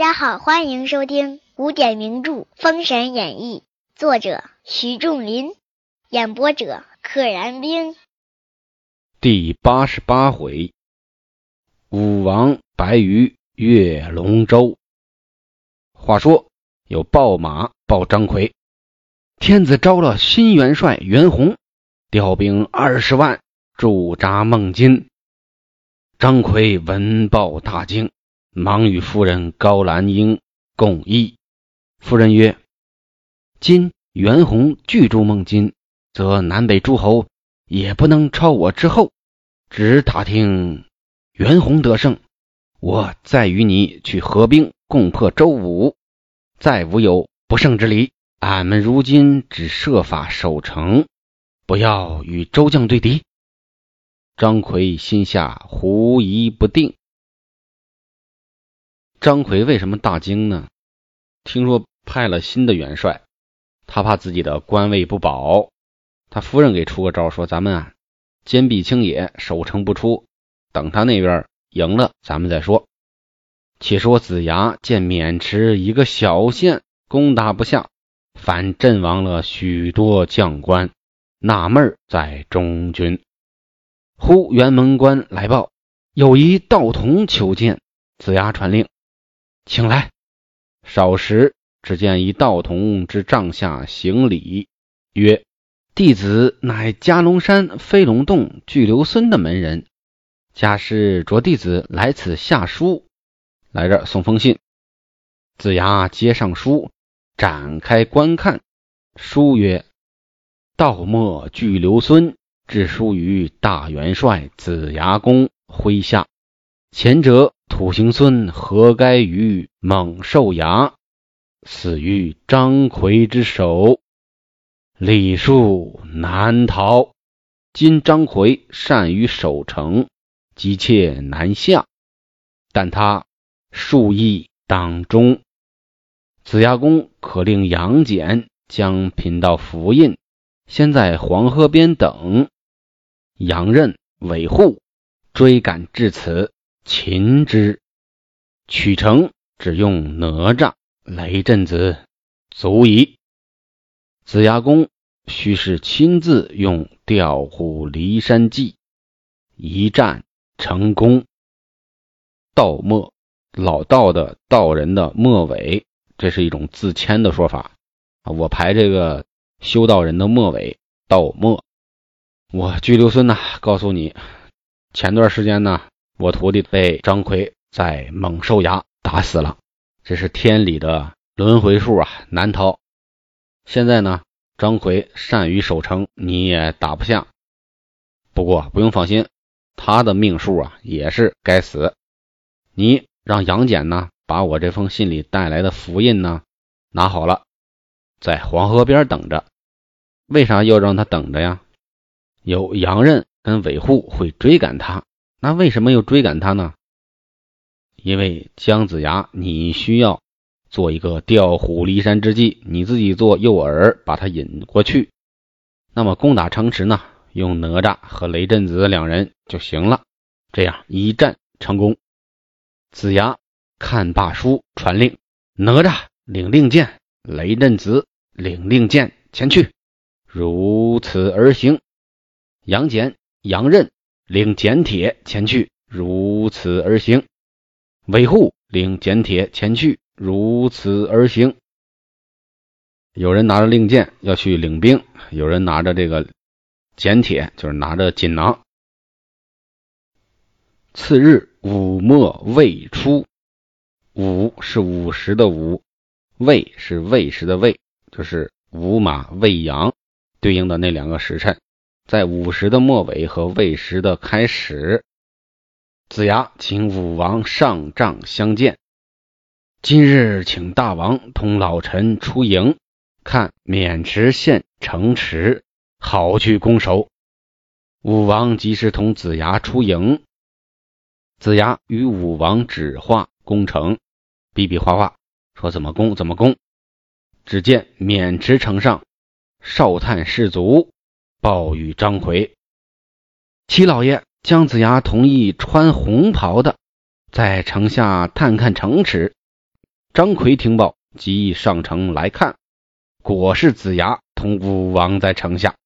大家好，欢迎收听古典名著《封神演义》，作者徐仲林，演播者可燃冰。第八十八回，武王白鱼跃龙舟。话说有报马报张奎，天子招了新元帅袁弘，调兵二十万驻扎孟津。张奎闻报大惊，忙与夫人高兰英共议。夫人曰：“今袁弘拒驻孟津，则南北诸侯也不能超我之后。只打听袁弘得胜，我再与你去合兵共破周武，再无有不胜之理。俺们如今只设法守城，不要与周将对敌。”张奎心下狐疑不定。张奎为什么大惊呢？听说派了新的元帅，他怕自己的官位不保。他夫人给出个招，说：“咱们啊，坚壁清野，守城不出，等他那边赢了，咱们再说。”且说子牙见渑池一个小县攻打不下，反阵亡了许多将官，纳闷在中军。忽辕门关来报，有一道童求见。子牙传令，请来。少时，只见一道童之帐下行礼，曰：“弟子乃加龙山飞龙洞巨留孙的门人，家师着弟子来此下书，来这送封信。”子牙接上书，展开观看，书曰：“道末巨留孙。”致书于大元帅子牙公麾下，前者土行孙何该于猛兽牙，死于张奎之手，礼数难逃。今张奎善于守城，急切难下，但他数义当中。子牙公可令杨戬将贫道符印，先在黄河边等。杨任、韦护追赶至此，擒之。取城只用哪吒、雷震子足矣。子牙公须是亲自用调虎离山计，一战成功。道末，老道的道人的末尾，这是一种自谦的说法啊。我排这个修道人的末尾，道末。我巨留孙呐，告诉你，前段时间呢，我徒弟被张奎在猛兽崖打死了，这是天理的轮回数啊，难逃。现在呢，张奎善于守城，你也打不下。不过不用放心，他的命数啊也是该死。你让杨戬呢，把我这封信里带来的符印呢拿好了，在黄河边等着。为啥要让他等着呀？有杨任跟韦护会追赶他，那为什么又追赶他呢？因为姜子牙，你需要做一个调虎离山之计，你自己做诱饵，把他引过去。那么攻打城池呢，用哪吒和雷震子两人就行了，这样一战成功。子牙看罢书，传令：哪吒领令箭，雷震子领令箭前去，如此而行。杨戬、杨任领简帖前去，如此而行；韦护领简帖前去，如此而行。有人拿着令箭要去领兵，有人拿着这个简帖，就是拿着锦囊。次日午末未出，午是午时的午，未是未时的未，就是午马未羊对应的那两个时辰。在午时的末尾和未时的开始，子牙请武王上帐相见。今日请大王同老臣出营，看渑池县城池，好去攻守。武王即时同子牙出营。子牙与武王指画攻城，比比划划，说怎么攻怎么攻。只见渑池城上哨探士卒。报与张奎，齐老爷姜子牙同意穿红袍的，在城下探看城池。张奎听报，即上城来看，果是子牙同武王在城下。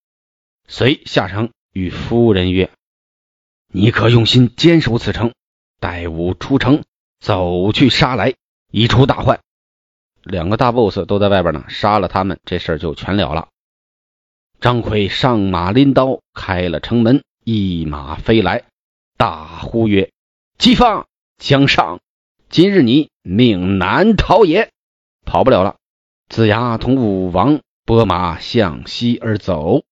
遂下城与夫人曰：“你可用心坚守此城，待吾出城，走去杀来，以除大患。”两个大 boss 都在外边呢，杀了他们，这事儿就全了了。张奎上马拎刀，开了城门，一马飞来，大呼曰：“姬发，将上！今日你命难逃也！”跑不了了。子牙同武王拨马向西而走。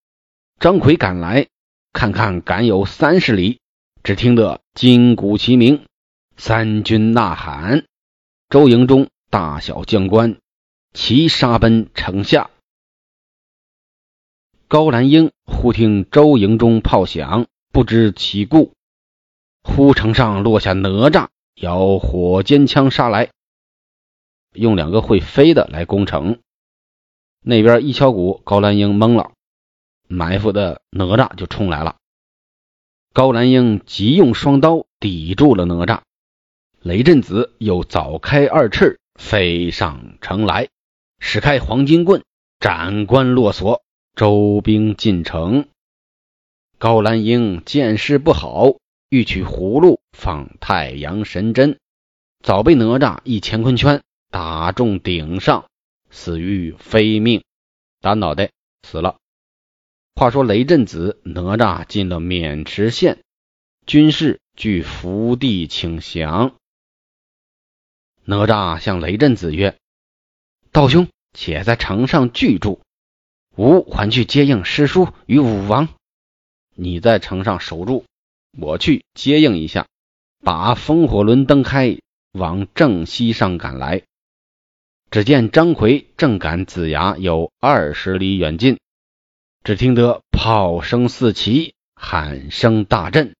张奎赶来，看看赶有三十里，只听得金鼓齐鸣，三军呐喊，周营中大小将官齐杀奔城下。高兰英忽听周营中炮响，不知其故，忽城上落下哪吒，摇火尖枪杀来，用两个会飞的来攻城。那边一敲鼓，高兰英懵了。埋伏的哪吒就冲来了，高兰英急用双刀抵住了哪吒，雷震子又早开二翅飞上城来，使开黄金棍斩关落锁，周兵进城。高兰英见势不好，欲取葫芦放太阳神针，早被哪吒一乾坤圈打中顶上，死于非命，打脑袋死了。话说雷震子、哪吒进了渑池县，军士俱伏地请降。哪吒向雷震子曰：“道兄，且在城上聚住，吾还去接应师叔与武王。你在城上守住，我去接应一下，把风火轮蹬开，往正西上赶来。”只见张奎正赶子牙有二十里远近。只听得炮声四起，喊声大震，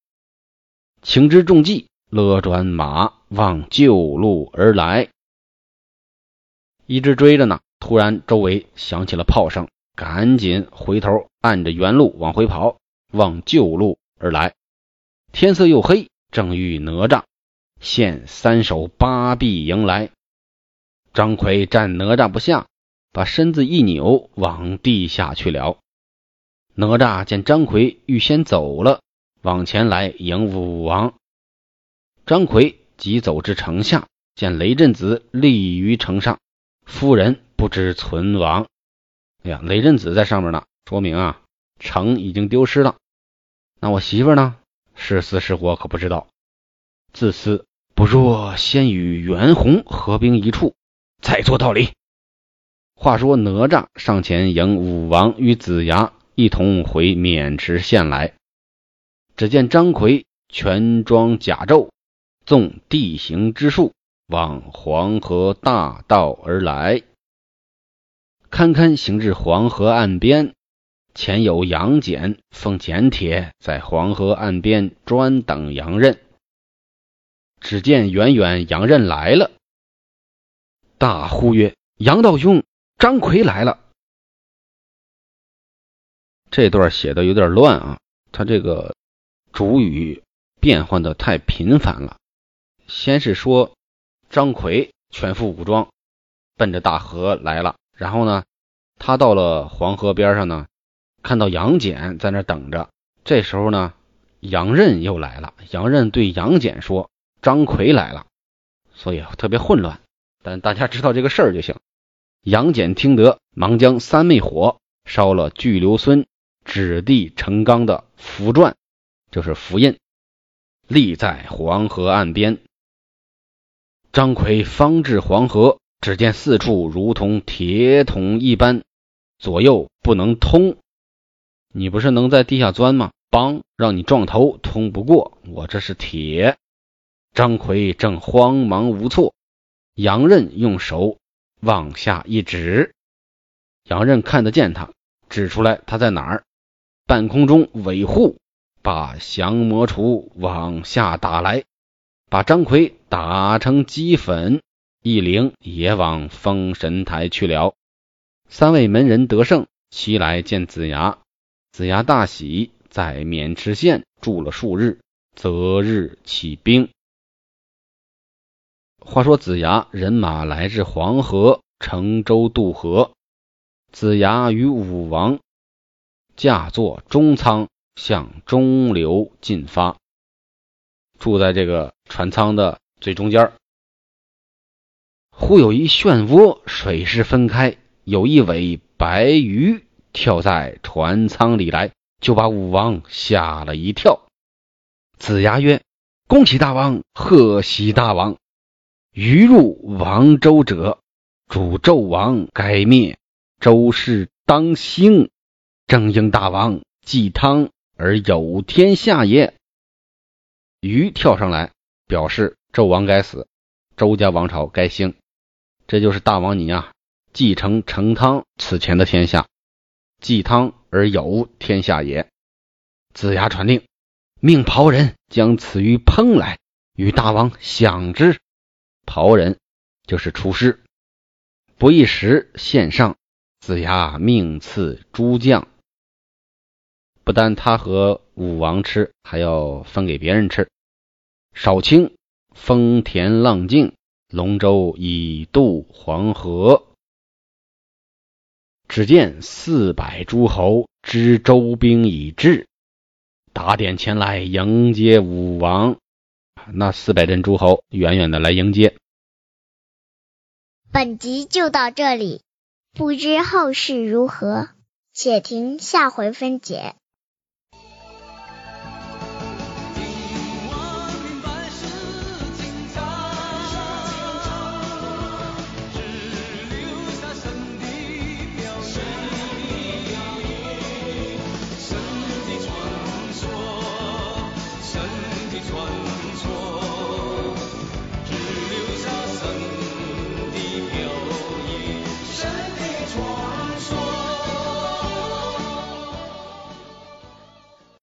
情之中计，勒转马往旧路而来。一直追着呢，突然周围响起了炮声，赶紧回头按着原路往回跑，往旧路而来。天色又黑，正遇哪吒现三手八臂迎来，张奎战哪吒不下，把身子一扭，往地下去了。哪吒见张奎预先走了，往前来迎武王。张奎急走至城下，见雷震子立于城上，夫人不知存亡。哎呀，雷震子在上面呢，说明啊，城已经丢失了。那我媳妇呢？是死是活可不知道。自私，不若先与袁弘合兵一处，再做道理。话说哪吒上前迎武王与子牙。一同回渑池县来，只见张奎全装甲胄，纵地形之术，往黄河大道而来。堪堪行至黄河岸边，前有杨戬奉简帖在黄河岸边专等杨任。只见远远杨任来了，大呼曰：“杨道兄，张奎来了！”这段写的有点乱啊，他这个主语变换的太频繁了。先是说张奎全副武装奔着大河来了，然后呢，他到了黄河边上呢，看到杨戬在那等着。这时候呢，杨任又来了，杨任对杨戬说：“张奎来了。”所以特别混乱，但大家知道这个事儿就行。杨戬听得，忙将三昧火烧了，巨留孙。指地成钢的符篆，就是符印，立在黄河岸边。张奎方至黄河，只见四处如同铁桶一般，左右不能通。你不是能在地下钻吗？帮让你撞头，通不过。我这是铁。张奎正慌忙无措，杨任用手往下一指，杨任看得见他，指出来他在哪儿。半空中尾护，把降魔杵往下打来，把张奎打成齑粉，一灵也往封神台去了。三位门人得胜，齐来见子牙，子牙大喜，在渑池县住了数日，择日起兵。话说子牙人马来至黄河，乘舟渡河。子牙与武王驾坐中舱，向中流进发。住在这个船舱的最中间儿。忽有一漩涡，水势分开，有一尾白鱼跳在船舱里来，就把武王吓了一跳。子牙曰：“恭喜大王，贺喜大王！鱼入王周者，主纣王该灭。”周氏当兴，正应大王祭汤而有天下也。鱼跳上来，表示纣王该死，周家王朝该兴。这就是大王你呀，继承成汤此前的天下，继汤而有天下也。子牙传令，命庖人将此鱼烹来，与大王享之。庖人就是厨师，不一时献上。子牙命赐诸将，不但他和武王吃，还要分给别人吃。少卿风田浪静，龙舟已渡黄河。只见四百诸侯知周兵已至，打点前来迎接武王。那四百阵诸侯远远的来迎接。本集就到这里。不知后事如何，且听下回分解。